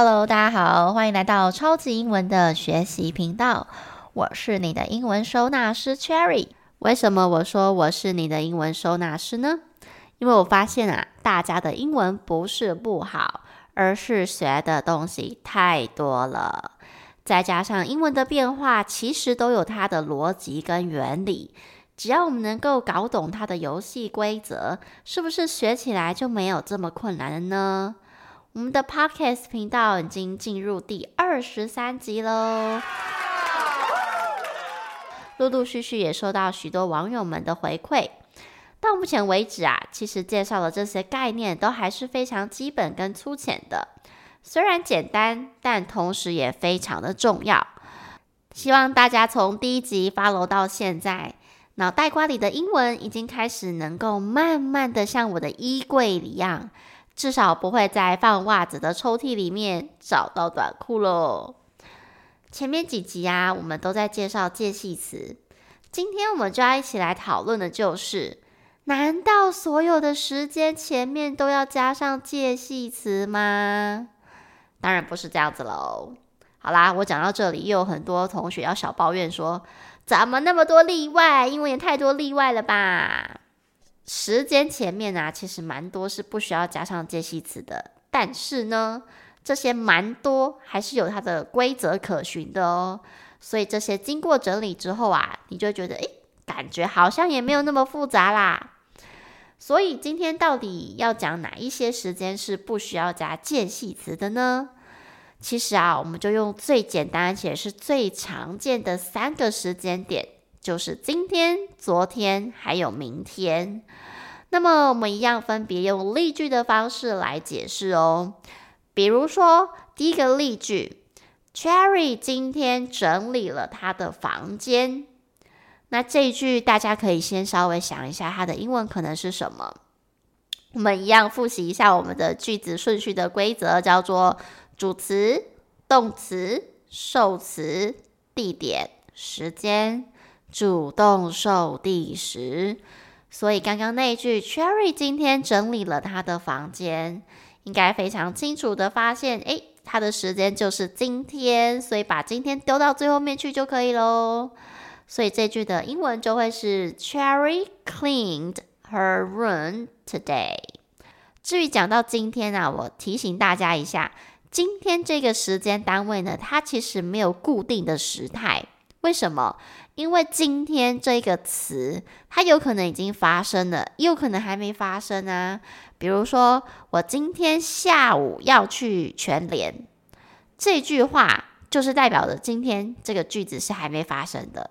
Hello，大家好，欢迎来到超级英文的学习频道。我是你的英文收纳师 Cherry。为什么我说我是你的英文收纳师呢？因为我发现啊，大家的英文不是不好，而是学的东西太多了。再加上英文的变化，其实都有它的逻辑跟原理。只要我们能够搞懂它的游戏规则，是不是学起来就没有这么困难了呢？我们的 Podcast 频道已经进入第二十三集喽，陆陆续续也收到许多网友们的回馈。到目前为止啊，其实介绍的这些概念都还是非常基本跟粗浅的，虽然简单，但同时也非常的重要。希望大家从第一集发楼到现在，脑袋瓜里的英文已经开始能够慢慢的像我的衣柜一样。至少不会在放袜子的抽屉里面找到短裤喽。前面几集啊，我们都在介绍介系词，今天我们就要一起来讨论的就是：难道所有的时间前面都要加上介系词吗？当然不是这样子喽。好啦，我讲到这里，又有很多同学要小抱怨说：怎么那么多例外？英文也太多例外了吧？时间前面啊，其实蛮多是不需要加上介系词的，但是呢，这些蛮多还是有它的规则可循的哦。所以这些经过整理之后啊，你就觉得，诶，感觉好像也没有那么复杂啦。所以今天到底要讲哪一些时间是不需要加介系词的呢？其实啊，我们就用最简单且是最常见的三个时间点。就是今天、昨天还有明天。那么我们一样分别用例句的方式来解释哦。比如说第一个例句，Cherry 今天整理了他的房间。那这一句大家可以先稍微想一下，它的英文可能是什么？我们一样复习一下我们的句子顺序的规则，叫做主词、动词、受词、地点、时间。主动受地时，所以刚刚那一句，Cherry 今天整理了他的房间，应该非常清楚的发现，诶，他的时间就是今天，所以把今天丢到最后面去就可以喽。所以这句的英文就会是 Cherry cleaned her room today。至于讲到今天啊，我提醒大家一下，今天这个时间单位呢，它其实没有固定的时态，为什么？因为今天这个词，它有可能已经发生了，也有可能还没发生啊。比如说，我今天下午要去全联，这句话就是代表着今天这个句子是还没发生的。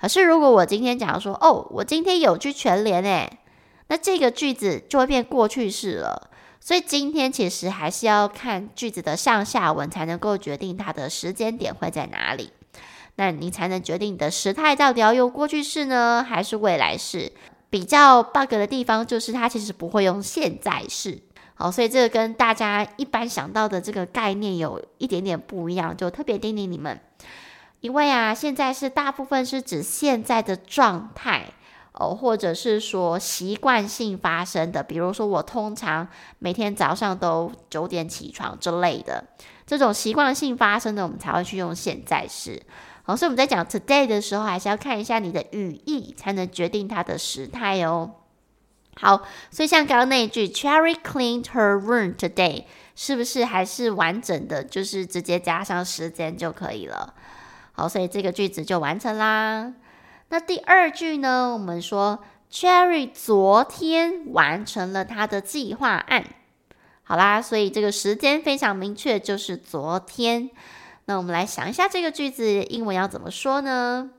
可是，如果我今天讲说，哦，我今天有去全联诶，那这个句子就会变过去式了。所以，今天其实还是要看句子的上下文，才能够决定它的时间点会在哪里。那你才能决定你的时态到底要用过去式呢，还是未来式？比较 bug 的地方就是它其实不会用现在式。好，所以这个跟大家一般想到的这个概念有一点点不一样，就特别叮咛你们。因为啊，现在是大部分是指现在的状态哦，或者是说习惯性发生的，比如说我通常每天早上都九点起床之类的，这种习惯性发生的，我们才会去用现在式。好，所以我们在讲 today 的时候，还是要看一下你的语义，才能决定它的时态哦。好，所以像刚刚那一句 Cherry cleaned her room today，是不是还是完整的，就是直接加上时间就可以了？好，所以这个句子就完成啦。那第二句呢？我们说 Cherry 昨天完成了他的计划案。好啦，所以这个时间非常明确，就是昨天。那我们来想一下这个句子英文要怎么说呢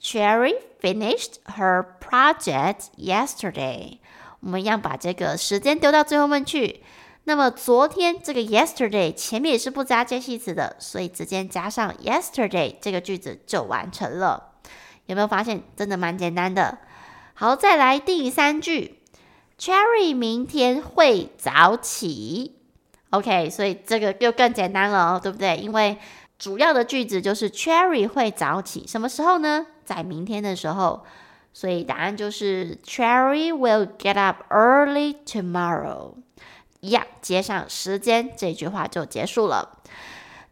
？Cherry finished her project yesterday。我们要把这个时间丢到最后面去。那么昨天这个 yesterday 前面也是不加介系词的，所以直接加上 yesterday 这个句子就完成了。有没有发现真的蛮简单的？好，再来第三句，Cherry 明天会早起。OK，所以这个就更简单了哦，对不对？因为主要的句子就是 Cherry 会早起，什么时候呢？在明天的时候。所以答案就是 Cherry will get up early tomorrow。一样接上时间，这句话就结束了。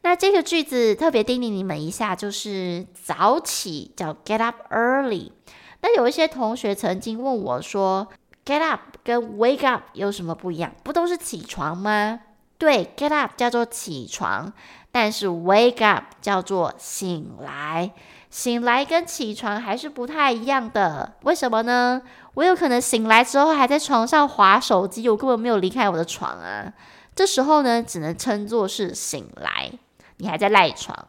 那这个句子特别叮咛你们一下，就是早起叫 get up early。那有一些同学曾经问我说，get up 跟 wake up 有什么不一样？不都是起床吗？对，get up 叫做起床，但是 wake up 叫做醒来。醒来跟起床还是不太一样的，为什么呢？我有可能醒来之后还在床上划手机，我根本没有离开我的床啊。这时候呢，只能称作是醒来。你还在赖床，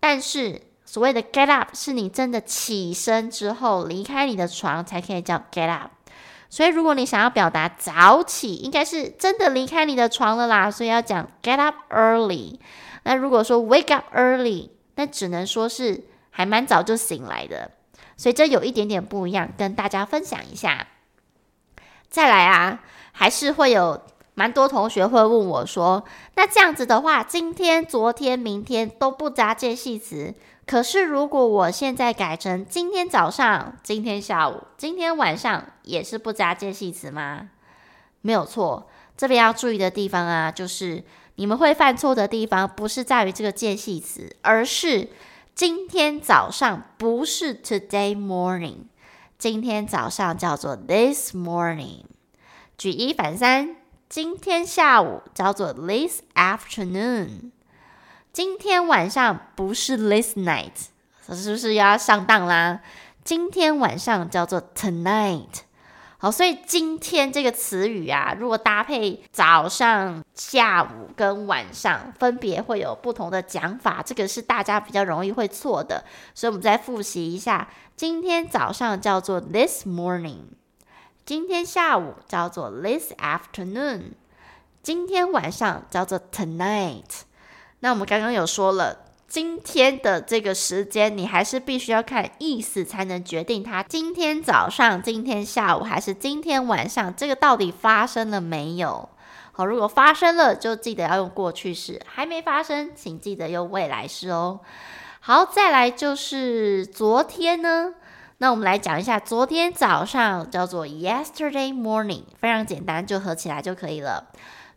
但是所谓的 get up 是你真的起身之后离开你的床才可以叫 get up。所以如果你想要表达早起，应该是真的离开你的床了啦，所以要讲 get up early。那如果说 wake up early，那只能说是还蛮早就醒来的，所以这有一点点不一样，跟大家分享一下。再来啊，还是会有。蛮多同学会问我说：“那这样子的话，今天、昨天、明天都不加介系词。可是如果我现在改成今天早上、今天下午、今天晚上，也是不加介系词吗？”没有错。这边要注意的地方啊，就是你们会犯错的地方，不是在于这个介系词，而是今天早上不是 today morning，今天早上叫做 this morning。举一反三。今天下午叫做 this afternoon，今天晚上不是 this night，是不是要上当啦？今天晚上叫做 tonight。好，所以今天这个词语啊，如果搭配早上、下午跟晚上，分别会有不同的讲法，这个是大家比较容易会错的。所以我们再复习一下，今天早上叫做 this morning。今天下午叫做 this afternoon，今天晚上叫做 tonight。那我们刚刚有说了，今天的这个时间，你还是必须要看意思才能决定它今天早上、今天下午还是今天晚上，这个到底发生了没有？好，如果发生了，就记得要用过去式；还没发生，请记得用未来式哦。好，再来就是昨天呢。那我们来讲一下，昨天早上叫做 yesterday morning，非常简单，就合起来就可以了。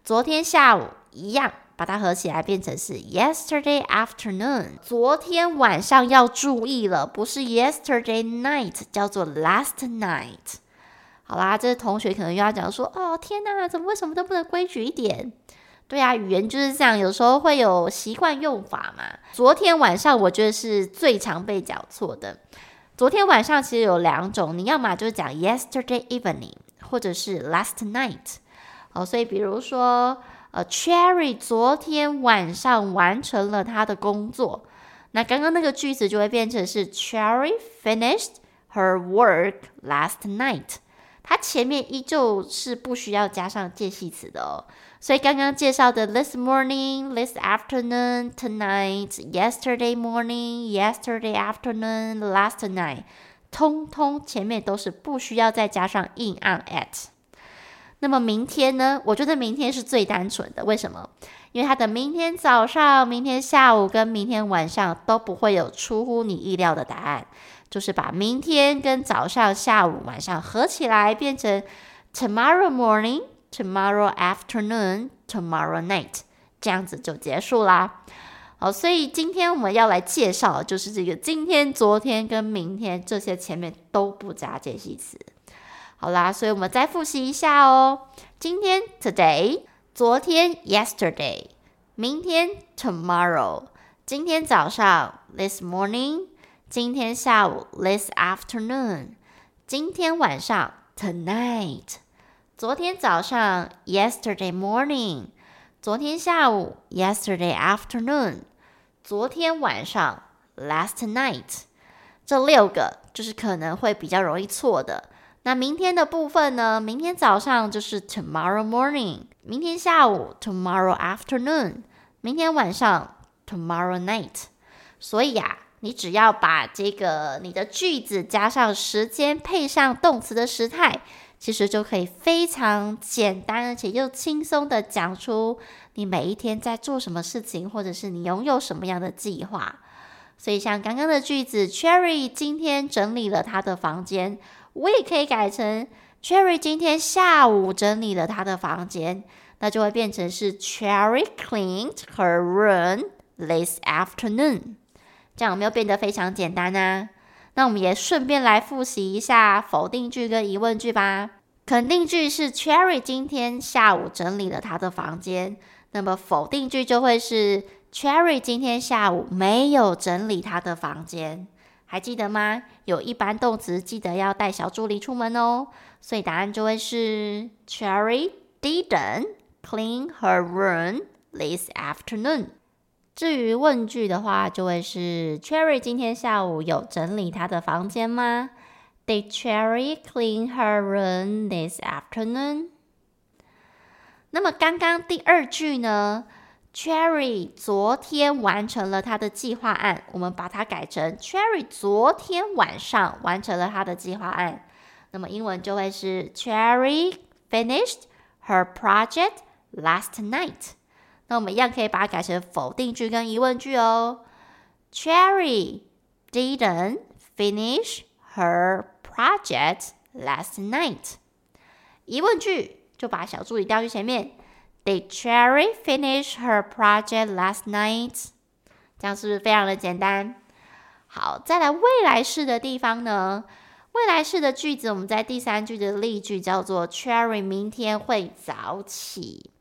昨天下午一样，把它合起来变成是 yesterday afternoon。昨天晚上要注意了，不是 yesterday night，叫做 last night。好啦，这同学可能又要讲说，哦天哪，怎么为什么都不能规矩一点？对啊，语言就是这样，有时候会有习惯用法嘛。昨天晚上我觉得是最常被讲错的。昨天晚上其实有两种，你要么就是讲 yesterday evening，或者是 last night。哦，所以比如说，呃，Cherry 昨天晚上完成了他的工作，那刚刚那个句子就会变成是 Cherry finished her work last night。它前面依旧是不需要加上介系词的哦。所以刚刚介绍的 this morning、this afternoon、tonight、yesterday morning、yesterday afternoon、last night，通通前面都是不需要再加上 in、on、at。那么明天呢？我觉得明天是最单纯的，为什么？因为它的明天早上、明天下午跟明天晚上都不会有出乎你意料的答案，就是把明天跟早上、下午、晚上合起来变成 tomorrow morning。Tomorrow afternoon, tomorrow night，这样子就结束啦。好，所以今天我们要来介绍的就是这个今天、昨天跟明天这些前面都不加介系词。好啦，所以我们再复习一下哦。今天 today，昨天 yesterday，明天 tomorrow，今天早上 this morning，今天下午 this afternoon，今天晚上 tonight。昨天早上，yesterday morning；昨天下午，yesterday afternoon；昨天晚上，last night。这六个就是可能会比较容易错的。那明天的部分呢？明天早上就是 tomorrow morning；明天下午，tomorrow afternoon；明天晚上，tomorrow night。所以啊，你只要把这个你的句子加上时间，配上动词的时态。其实就可以非常简单，而且又轻松的讲出你每一天在做什么事情，或者是你拥有什么样的计划。所以像刚刚的句子，Cherry 今天整理了他的房间，我也可以改成 Cherry 今天下午整理了他的房间。那就会变成是 Cherry cleaned her room this afternoon。这样有没有变得非常简单呢？那我们也顺便来复习一下否定句跟疑问句吧。肯定句是 Cherry 今天下午整理了她的房间，那么否定句就会是 Cherry 今天下午没有整理她的房间。还记得吗？有一般动词，记得要带小助理出门哦。所以答案就会是 Cherry didn't。Clean her room this afternoon。至于问句的话，就会是 Cherry 今天下午有整理她的房间吗？Did Cherry clean her room this afternoon？那么刚刚第二句呢？Cherry 昨天完成了她的计划案，我们把它改成 Cherry 昨天晚上完成了她的计划案。那么英文就会是 Cherry finished her project。Last night，那我们一样可以把它改成否定句跟疑问句哦。Cherry didn't finish her project last night。疑问句就把小助理调去前面。Did Cherry finish her project last night？这样是不是非常的简单？好，再来未来式的地方呢？未来式的句子，我们在第三句的例句叫做 Cherry 明天会早起。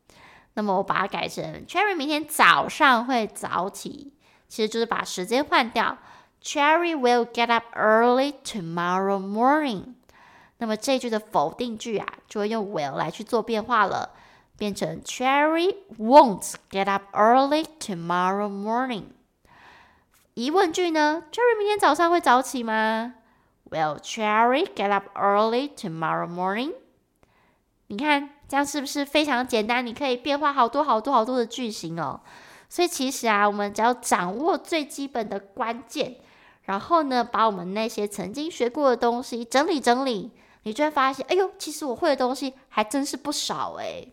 那么我把它改成 Cherry 明天早上会早起，其实就是把时间换掉。Cherry will get up early tomorrow morning。那么这句的否定句啊，就会用 will 来去做变化了，变成 Cherry won't get up early tomorrow morning。疑问句呢？Cherry 明天早上会早起吗？Will Cherry get up early tomorrow morning？你看。这样是不是非常简单？你可以变化好多好多好多的句型哦。所以其实啊，我们只要掌握最基本的关键，然后呢，把我们那些曾经学过的东西整理整理，你就会发现，哎呦，其实我会的东西还真是不少诶。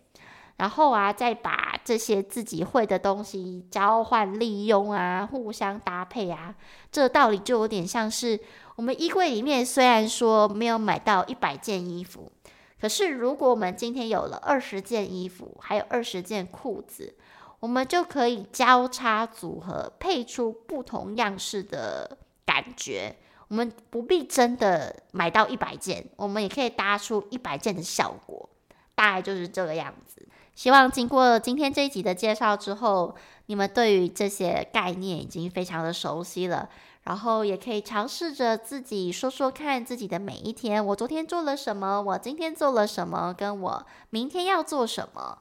然后啊，再把这些自己会的东西交换利用啊，互相搭配啊，这道理就有点像是我们衣柜里面虽然说没有买到一百件衣服。可是，如果我们今天有了二十件衣服，还有二十件裤子，我们就可以交叉组合，配出不同样式的感觉。我们不必真的买到一百件，我们也可以搭出一百件的效果。大概就是这个样子。希望经过今天这一集的介绍之后，你们对于这些概念已经非常的熟悉了。然后也可以尝试着自己说说看自己的每一天，我昨天做了什么，我今天做了什么，跟我明天要做什么。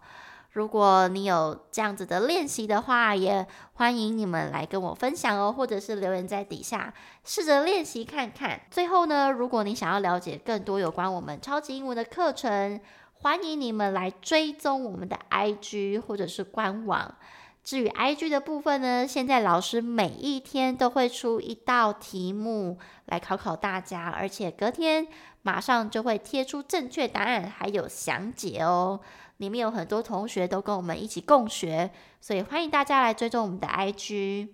如果你有这样子的练习的话，也欢迎你们来跟我分享哦，或者是留言在底下，试着练习看看。最后呢，如果你想要了解更多有关我们超级英文的课程，欢迎你们来追踪我们的 IG 或者是官网。至于 IG 的部分呢，现在老师每一天都会出一道题目来考考大家，而且隔天马上就会贴出正确答案，还有详解哦。里面有很多同学都跟我们一起共学，所以欢迎大家来追踪我们的 IG。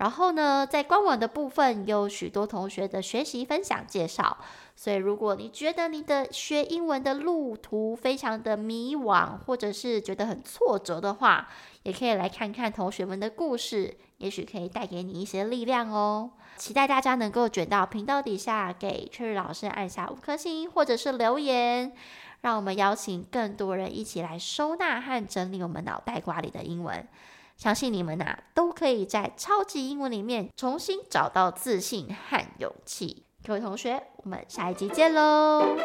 然后呢，在官网的部分有许多同学的学习分享介绍。所以，如果你觉得你的学英文的路途非常的迷惘，或者是觉得很挫折的话，也可以来看看同学们的故事，也许可以带给你一些力量哦。期待大家能够卷到频道底下，给翠玉老师按下五颗星，或者是留言，让我们邀请更多人一起来收纳和整理我们脑袋瓜里的英文。相信你们呐、都可以在超级英文里面重新找到自信和勇气。各位同学，我们下一集见喽！